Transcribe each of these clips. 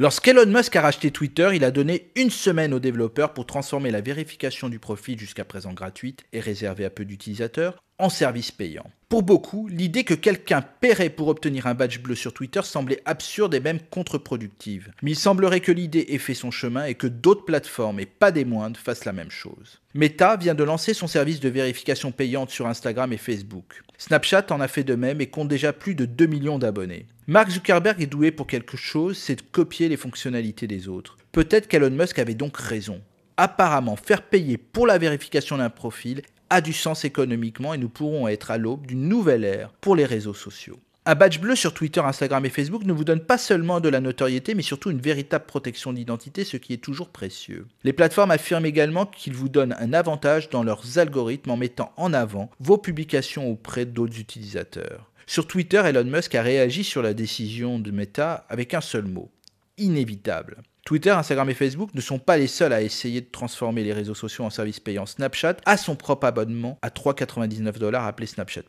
Lorsqu'Elon Musk a racheté Twitter, il a donné une semaine aux développeurs pour transformer la vérification du profil jusqu'à présent gratuite et réservée à peu d'utilisateurs en service payant. Pour beaucoup, l'idée que quelqu'un paierait pour obtenir un badge bleu sur Twitter semblait absurde et même contre-productive. Mais il semblerait que l'idée ait fait son chemin et que d'autres plateformes, et pas des moindres, fassent la même chose. Meta vient de lancer son service de vérification payante sur Instagram et Facebook. Snapchat en a fait de même et compte déjà plus de 2 millions d'abonnés. Mark Zuckerberg est doué pour quelque chose, c'est de copier les fonctionnalités des autres. Peut-être qu'Elon Musk avait donc raison. Apparemment, faire payer pour la vérification d'un profil a du sens économiquement et nous pourrons être à l'aube d'une nouvelle ère pour les réseaux sociaux. Un badge bleu sur Twitter, Instagram et Facebook ne vous donne pas seulement de la notoriété, mais surtout une véritable protection d'identité, ce qui est toujours précieux. Les plateformes affirment également qu'ils vous donnent un avantage dans leurs algorithmes en mettant en avant vos publications auprès d'autres utilisateurs. Sur Twitter, Elon Musk a réagi sur la décision de Meta avec un seul mot inévitable. Twitter, Instagram et Facebook ne sont pas les seuls à essayer de transformer les réseaux sociaux en service payant. Snapchat a son propre abonnement à 3,99 dollars appelé Snapchat.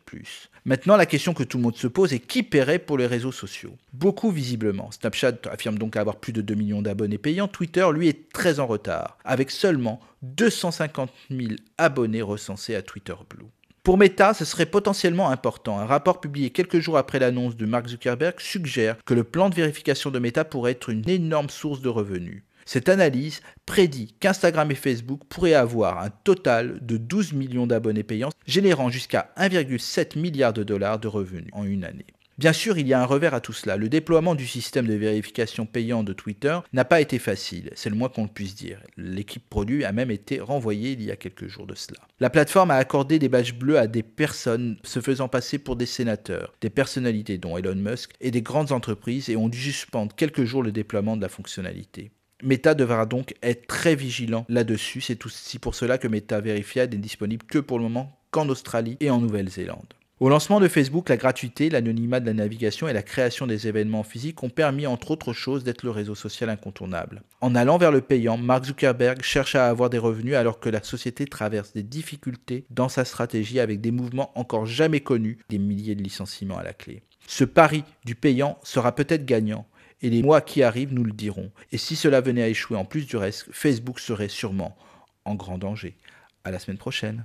Maintenant, la question que tout le monde se pose est qui paierait pour les réseaux sociaux? Beaucoup visiblement. Snapchat affirme donc avoir plus de 2 millions d'abonnés payants. Twitter, lui, est très en retard, avec seulement 250 000 abonnés recensés à Twitter Blue. Pour Meta, ce serait potentiellement important. Un rapport publié quelques jours après l'annonce de Mark Zuckerberg suggère que le plan de vérification de Meta pourrait être une énorme source de revenus. Cette analyse prédit qu'Instagram et Facebook pourraient avoir un total de 12 millions d'abonnés payants, générant jusqu'à 1,7 milliard de dollars de revenus en une année. Bien sûr, il y a un revers à tout cela. Le déploiement du système de vérification payant de Twitter n'a pas été facile, c'est le moins qu'on puisse dire. L'équipe produit a même été renvoyée il y a quelques jours de cela. La plateforme a accordé des badges bleus à des personnes se faisant passer pour des sénateurs, des personnalités dont Elon Musk et des grandes entreprises et ont dû suspendre quelques jours le déploiement de la fonctionnalité. Meta devra donc être très vigilant là-dessus. C'est aussi pour cela que Meta Verified n'est disponible que pour le moment qu'en Australie et en Nouvelle-Zélande. Au lancement de Facebook, la gratuité, l'anonymat de la navigation et la création des événements physiques ont permis, entre autres choses, d'être le réseau social incontournable. En allant vers le payant, Mark Zuckerberg cherche à avoir des revenus alors que la société traverse des difficultés dans sa stratégie avec des mouvements encore jamais connus, des milliers de licenciements à la clé. Ce pari du payant sera peut-être gagnant, et les mois qui arrivent nous le diront. Et si cela venait à échouer en plus du reste, Facebook serait sûrement en grand danger. À la semaine prochaine.